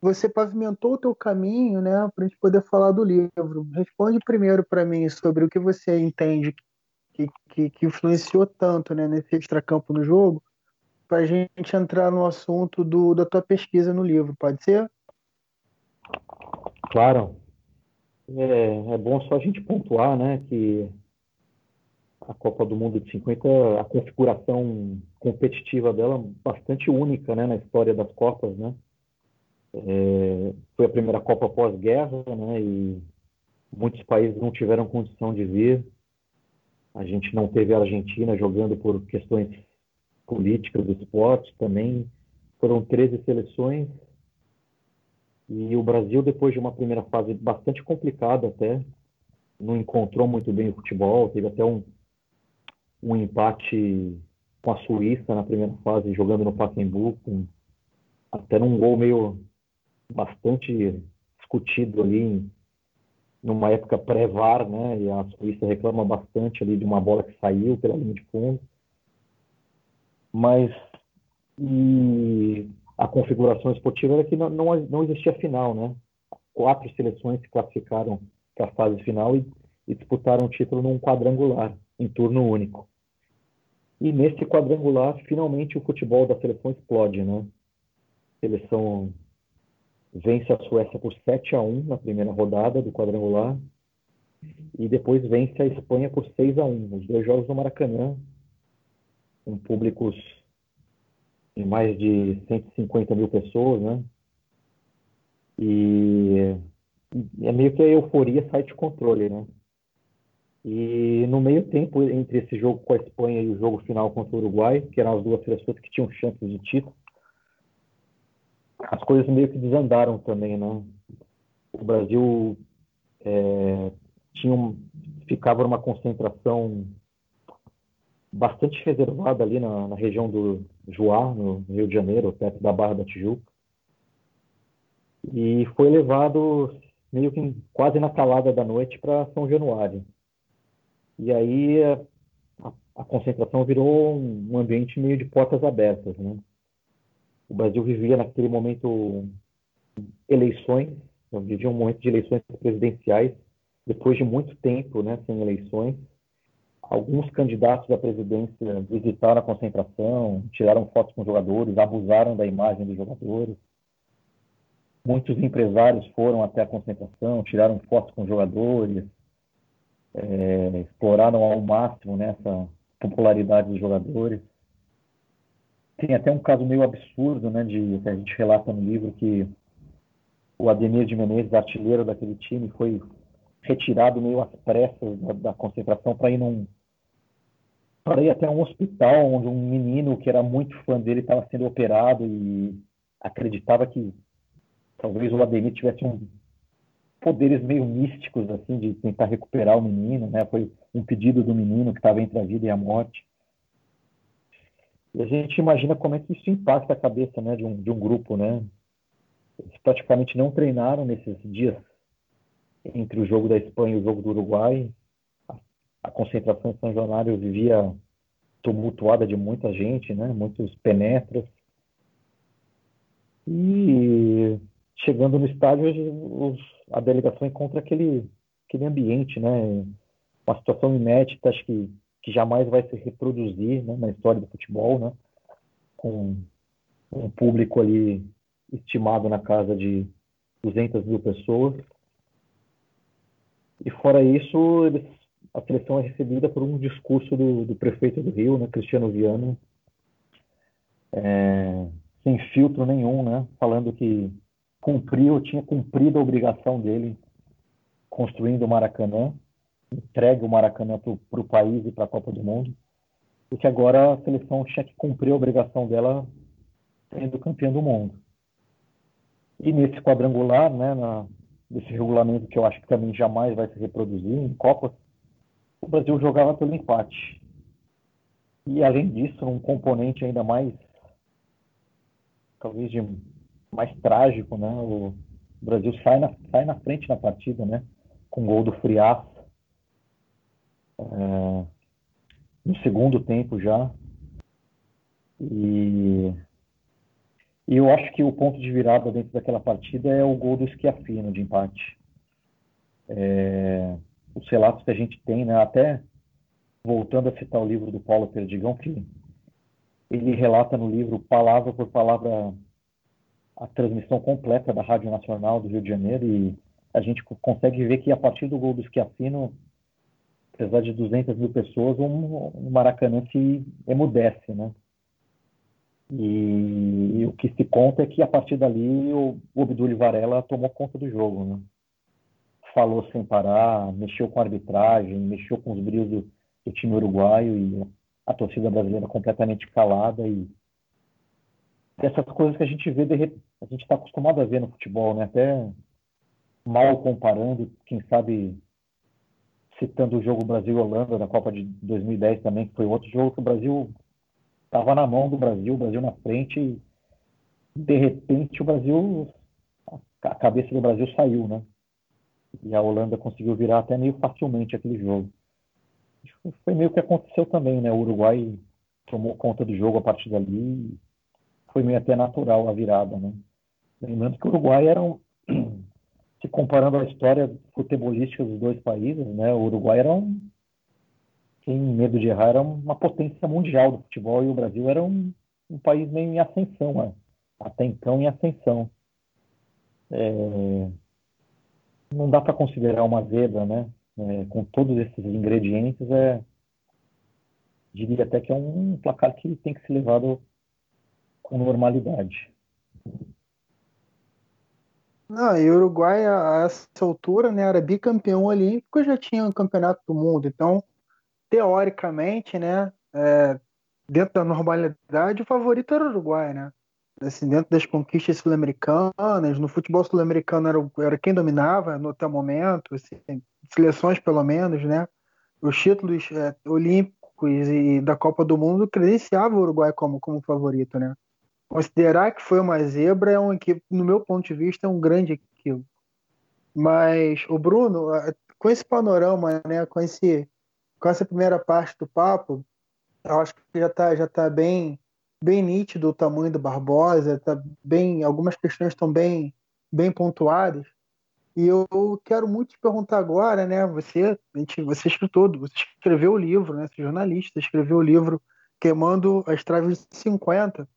você pavimentou o teu caminho, né, para a gente poder falar do livro. Responde primeiro para mim sobre o que você entende que, que, que influenciou tanto, né, nesse extracampo no jogo para a gente entrar no assunto do, da tua pesquisa no livro, pode ser? Claro. É, é bom só a gente pontuar né, que a Copa do Mundo de 50, a configuração competitiva dela bastante única né, na história das Copas. Né? É, foi a primeira Copa pós-guerra né, e muitos países não tiveram condição de vir. A gente não teve a Argentina jogando por questões política do esporte também. Foram 13 seleções. E o Brasil, depois de uma primeira fase bastante complicada até, não encontrou muito bem o futebol, teve até um, um empate com a Suíça na primeira fase, jogando no Pacaembu, com, até num gol meio bastante discutido ali, numa época pré-VAR, né? E a Suíça reclama bastante ali de uma bola que saiu pela linha de fundo mas e a configuração esportiva era que não, não, não existia final, né? Quatro seleções se classificaram para a fase final e, e disputaram o título num quadrangular, em turno único. E nesse quadrangular, finalmente o futebol da seleção explode, né? A seleção vence a Suécia por 7 a 1 na primeira rodada do quadrangular e depois vence a Espanha por 6 a 1 os dois jogos no Maracanã com públicos em mais de 150 mil pessoas, né? E é meio que a euforia sai de controle, né? E no meio tempo, entre esse jogo com a Espanha e o jogo final contra o Uruguai, que eram as duas seleções que tinham chances de título, as coisas meio que desandaram também, né? O Brasil é, tinha ficava numa concentração bastante reservada ali na, na região do Juá, no Rio de Janeiro, perto da Barra da Tijuca. E foi levado meio que quase na calada da noite para São Januário. E aí a, a, concentração virou um ambiente meio de portas abertas, né? O Brasil vivia naquele momento eleições, vivia um momento de eleições presidenciais, depois de muito tempo, né, sem eleições. Alguns candidatos à presidência visitaram a concentração, tiraram fotos com jogadores, abusaram da imagem dos jogadores. Muitos empresários foram até a concentração, tiraram fotos com jogadores, é, exploraram ao máximo nessa né, popularidade dos jogadores. Tem até um caso meio absurdo, né, de que a gente relata no livro que o Ademir de Menezes, artilheiro daquele time, foi retirado meio às pressas da, da concentração para ir num para ir até um hospital onde um menino que era muito fã dele estava sendo operado e acreditava que talvez o Ademir tivesse um poderes meio místicos assim de tentar recuperar o menino, né? Foi um pedido do menino que estava entre a vida e a morte. E a gente imagina como é que isso impacta a cabeça, né, de um de um grupo, né? Eles praticamente não treinaram nesses dias entre o jogo da Espanha e o jogo do Uruguai. A, concentração em São Januário vivia tumultuada de muita gente, né? Muitos penetras. E chegando no estádio, os, a delegação encontra aquele, aquele ambiente, né? Uma situação inédita, acho que, que jamais vai se reproduzir né? na história do futebol, né? Com um público ali estimado na casa de 200 mil pessoas. E fora isso, eles, a seleção é recebida por um discurso do, do prefeito do Rio, né, Cristiano Viana, é, sem filtro nenhum, né, falando que cumpriu, tinha cumprido a obrigação dele construindo o Maracanã, entregue o Maracanã para o país e para a Copa do Mundo, e que agora a seleção tinha que cumprir a obrigação dela sendo campeã do mundo. E nesse quadrangular, né, na, nesse regulamento que eu acho que também jamais vai se reproduzir em Copas, o Brasil jogava pelo empate. E além disso, um componente ainda mais, talvez de mais trágico, né? O Brasil sai na, sai na frente na partida, né? Com o gol do Friaça. É, no segundo tempo já. E, e eu acho que o ponto de virada dentro daquela partida é o gol do Schiaffino de empate. É, os relatos que a gente tem, né? Até voltando a citar o livro do Paulo Perdigão, que ele relata no livro palavra por palavra a transmissão completa da Rádio Nacional do Rio de Janeiro e a gente consegue ver que a partir do gol do Schiaffino, apesar de 200 mil pessoas, um, um Maracanã se emudece, né? E, e, o que se conta é que a partir dali o, o Varela tomou conta do jogo, né? Falou sem parar, mexeu com a arbitragem, mexeu com os brilhos do, do time uruguaio e a torcida brasileira completamente calada e essas coisas que a gente vê, a gente está acostumado a ver no futebol, né? Até mal comparando, quem sabe citando o jogo Brasil-Holanda da Copa de 2010 também, que foi outro jogo que o Brasil estava na mão do Brasil, o Brasil na frente, e de repente o Brasil, a cabeça do Brasil saiu, né? E a Holanda conseguiu virar até meio facilmente aquele jogo. Foi meio que aconteceu também, né? O Uruguai tomou conta do jogo a partir dali foi meio até natural a virada, né? Lembrando que o Uruguai era um, se comparando à história futebolística dos dois países, né? O Uruguai era um, sem medo de errar, era uma potência mundial do futebol e o Brasil era um, um país meio em ascensão, né? até então em ascensão. É, não dá para considerar uma zebra, né? É, com todos esses ingredientes, é, diria até que é um placar que tem que ser levado com normalidade. Não, e o Uruguai, a essa altura, né, era bicampeão olímpico e já tinha um campeonato do mundo. Então, teoricamente, né, é, dentro da normalidade, o favorito era o Uruguai, né? Assim, dentro das conquistas sul-americanas, no futebol sul-americano era, era quem dominava no até o momento, assim, seleções pelo menos, né? Os títulos é, olímpicos e da Copa do Mundo credenciavam o Uruguai como, como favorito, né? Considerar que foi uma zebra é um equívoco, no meu ponto de vista, é um grande equívoco. Mas, o Bruno, com esse panorama, né, com, esse, com essa primeira parte do papo, eu acho que já está já tá bem, bem nítido o tamanho do Barbosa, tá bem, algumas questões estão bem, bem pontuadas. E eu quero muito te perguntar agora, né? Você, gente, você escritor, você escreveu o livro, né? Você é jornalista, escreveu o livro Queimando as Traves de 50.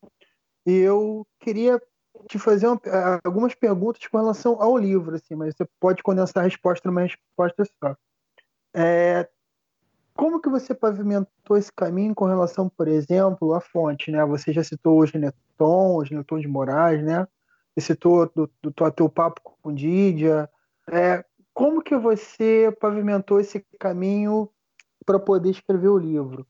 E eu queria te fazer uma, algumas perguntas com relação ao livro, assim, mas você pode condensar a resposta numa resposta só. É, como que você pavimentou esse caminho com relação, por exemplo, à fonte, né? Você já citou o Geneton, o Geneton de Moraes, né? Você citou do, do, do teu papo com Didia. É, como que você pavimentou esse caminho para poder escrever o livro?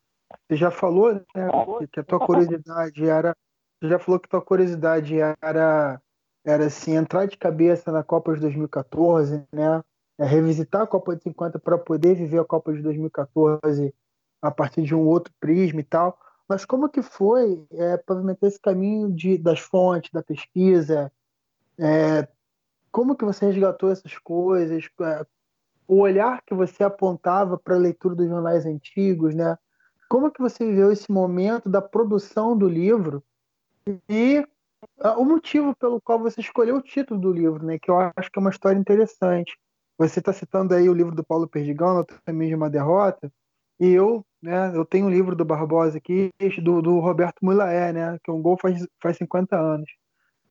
Você já falou né, que a tua curiosidade era já falou que tua curiosidade era, era assim, entrar de cabeça na Copa de 2014, né? É revisitar a Copa de 50 para poder viver a Copa de 2014 a partir de um outro prisma e tal. Mas como que foi é, pavimentar esse caminho de, das fontes, da pesquisa? É, como que você resgatou essas coisas? É, o olhar que você apontava para a leitura dos jornais antigos, né? Como que você viveu esse momento da produção do livro e uh, o motivo pelo qual você escolheu o título do livro, né? Que eu acho que é uma história interessante. Você está citando aí o livro do Paulo Perdigão, também de uma derrota, e eu, né? Eu tenho um livro do Barbosa aqui, do, do Roberto Mulaé, né? Que é um gol faz, faz 50 anos.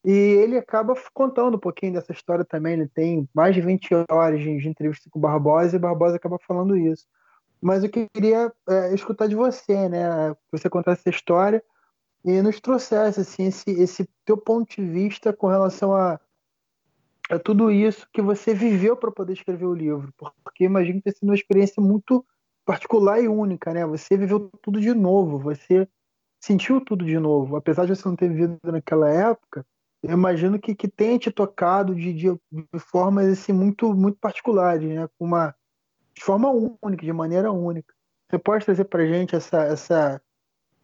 E ele acaba contando um pouquinho dessa história também. Ele tem mais de 20 horas de, de entrevista com o Barbosa e o Barbosa acaba falando isso. Mas eu queria é, escutar de você, né? Você contar essa história e nos trouxesse assim, esse, esse teu ponto de vista com relação a, a tudo isso que você viveu para poder escrever o livro, porque imagino que sido uma experiência muito particular e única, né? Você viveu tudo de novo, você sentiu tudo de novo, apesar de você não ter vivido naquela época. Eu imagino que, que tenha te tocado de, de, de formas assim, muito, muito particulares, né? Uma, de forma única, de maneira única. Você pode trazer para gente essa, essa,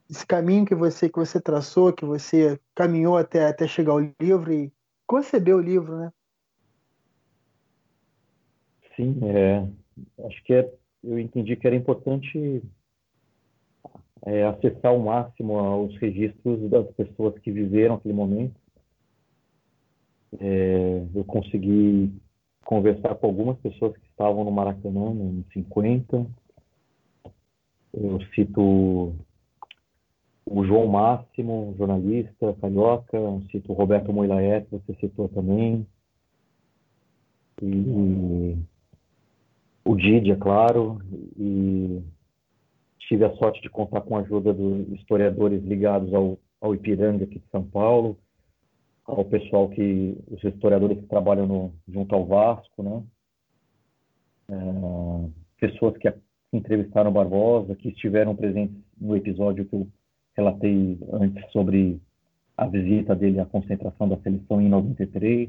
esse caminho que você que você traçou, que você caminhou até até chegar ao livro e conceber o livro, né? Sim, é, acho que é, eu entendi que era importante é, acessar ao máximo os registros das pessoas que viveram aquele momento. É, eu consegui conversar com algumas pessoas que estavam no Maracanã em 50. Eu cito o João Máximo, jornalista, carioca, cito o Roberto Moilaet, você citou também, e o Didi, é claro, e tive a sorte de contar com a ajuda dos historiadores ligados ao, ao Ipiranga aqui de São Paulo, ao pessoal que, os historiadores que trabalham no, junto ao Vasco, né? É, pessoas que entrevistaram Barbosa, que estiveram presentes no episódio que eu relatei antes sobre a visita dele à concentração da seleção em 93.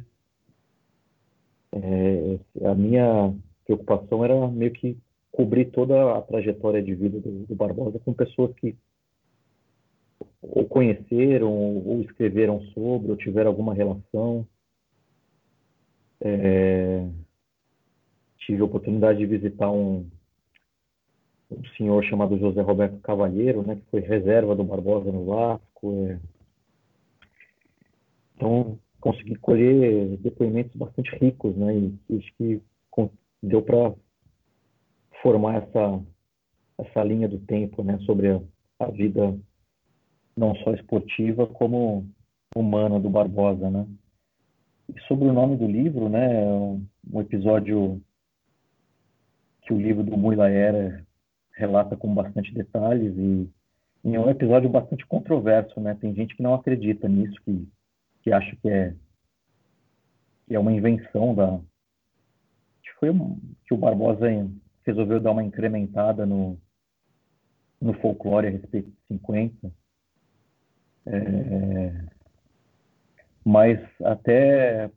É, a minha preocupação era meio que cobrir toda a trajetória de vida do, do Barbosa com pessoas que ou conheceram ou escreveram sobre ou tiveram alguma relação. É, tive a oportunidade de visitar um, um senhor chamado José Roberto Cavalheiro, né, que foi reserva do Barbosa no Vasco. É... Então, consegui colher depoimentos bastante ricos, né, e acho que deu para formar essa essa linha do tempo, né, sobre a, a vida não só esportiva como humana do Barbosa, né. E sobre o nome do livro, né, um episódio que o livro do Mui Era relata com bastante detalhes e, e é um episódio bastante controverso, né? Tem gente que não acredita nisso, que, que acha que é, que é uma invenção da... Foi um, que o Barbosa resolveu dar uma incrementada no, no folclore a respeito de 50. É, mas até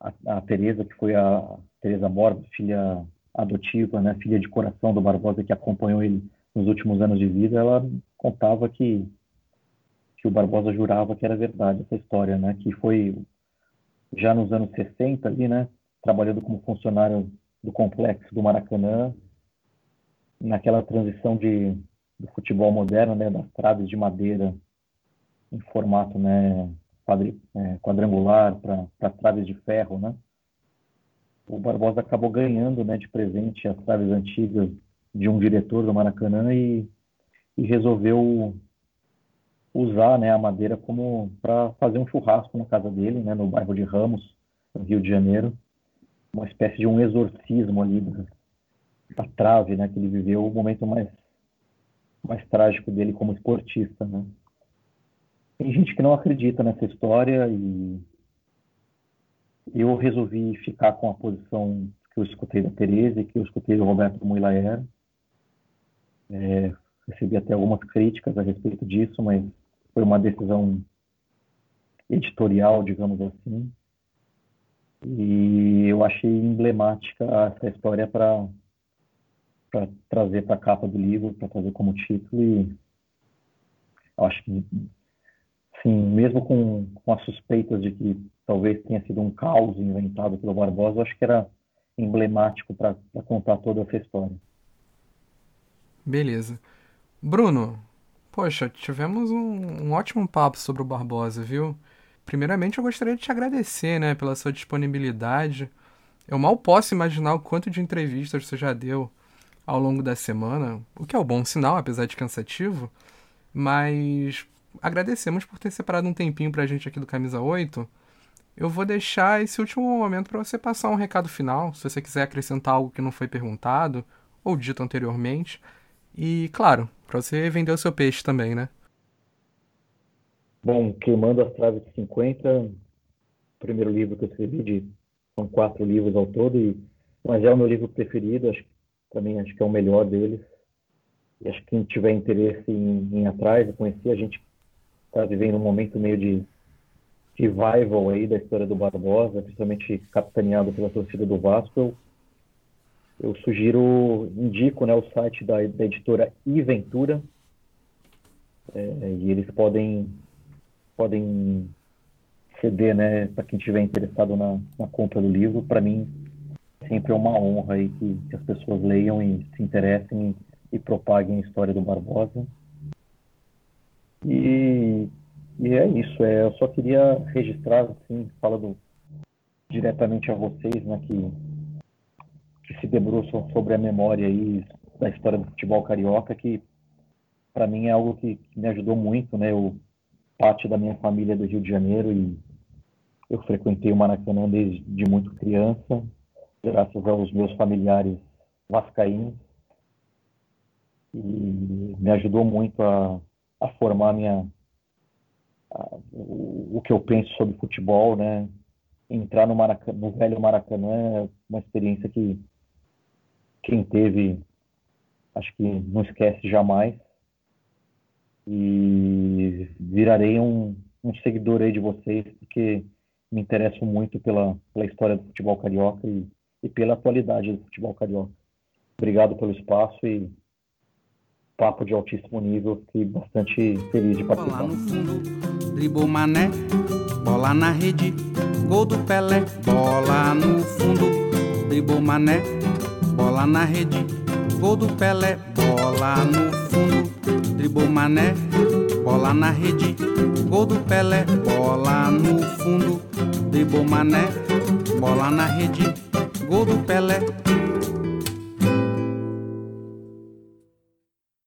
a, a Teresa, que foi a Teresa Borba, filha adotiva, né, filha de coração do Barbosa, que acompanhou ele nos últimos anos de vida, ela contava que, que o Barbosa jurava que era verdade essa história, né, que foi já nos anos 60 ali, né, trabalhando como funcionário do complexo do Maracanã, naquela transição de, do futebol moderno, né, das traves de madeira em formato né, quadri, é, quadrangular para traves de ferro, né? O Barbosa acabou ganhando, né, de presente as traves antigas de um diretor do Maracanã e, e resolveu usar, né, a madeira como para fazer um churrasco na casa dele, né, no bairro de Ramos, no Rio de Janeiro, uma espécie de um exorcismo ali da, trave, né, que ele viveu o momento mais mais trágico dele como esportista, né? Tem gente que não acredita nessa história e eu resolvi ficar com a posição que eu escutei da Tereza e que eu escutei do Roberto Muilaer. É, recebi até algumas críticas a respeito disso, mas foi uma decisão editorial, digamos assim. E eu achei emblemática essa história para trazer para a capa do livro, para trazer como título. E eu acho que Sim, mesmo com, com as suspeitas de que talvez tenha sido um caos inventado pelo Barbosa, eu acho que era emblemático para contar toda essa história. Beleza. Bruno, poxa, tivemos um, um, ótimo papo sobre o Barbosa, viu? Primeiramente, eu gostaria de te agradecer, né, pela sua disponibilidade. Eu mal posso imaginar o quanto de entrevistas você já deu ao longo da semana, o que é um bom sinal, apesar de cansativo. Mas agradecemos por ter separado um tempinho pra gente aqui do Camisa 8. Eu vou deixar esse último momento para você passar um recado final, se você quiser acrescentar algo que não foi perguntado ou dito anteriormente. E, claro, para você vender o seu peixe também, né? Bom, Queimando as Traves de 50, primeiro livro que eu escrevi, de, são quatro livros ao todo, e, mas é o meu livro preferido, acho, também acho que é o melhor deles. E acho que quem tiver interesse em, em ir atrás, conhecer, a gente está vivendo um momento meio de revival aí da história do Barbosa, principalmente capitaneado pela torcida do Vasco. Eu, eu sugiro, indico né, o site da, da editora Iventura, é, e eles podem, podem ceder né, para quem estiver interessado na, na compra do livro. Para mim, sempre é uma honra aí que, que as pessoas leiam e se interessem e, e propaguem a história do Barbosa. E, e é isso. É, eu só queria registrar, assim, falando diretamente a vocês, né, que, que se debruçam sobre a memória aí da história do futebol carioca, que para mim é algo que, que, me ajudou muito, né? Eu parte da minha família é do Rio de Janeiro e eu frequentei o Maracanã desde de muito criança, graças aos meus familiares vascaínos. E me ajudou muito a, a formar minha a, o, o, que eu penso sobre futebol, né? Entrar no, Maracanã, no velho Maracanã é uma experiência que quem teve, acho que não esquece jamais. E virarei um, um seguidor aí de vocês, porque me interesso muito pela, pela história do futebol carioca e, e pela atualidade do futebol carioca. Obrigado pelo espaço e papo de altíssimo nível, fiquei bastante feliz de participar. Bola no fundo, dribou mané, bola na rede, gol do Pelé, bola no fundo, dribou mané, bola na rede, gol do Pelé, bola no fundo, dribou mané, bola na rede, gol do Pelé, bola no fundo, dribou mané, bola na rede, gol do Pelé,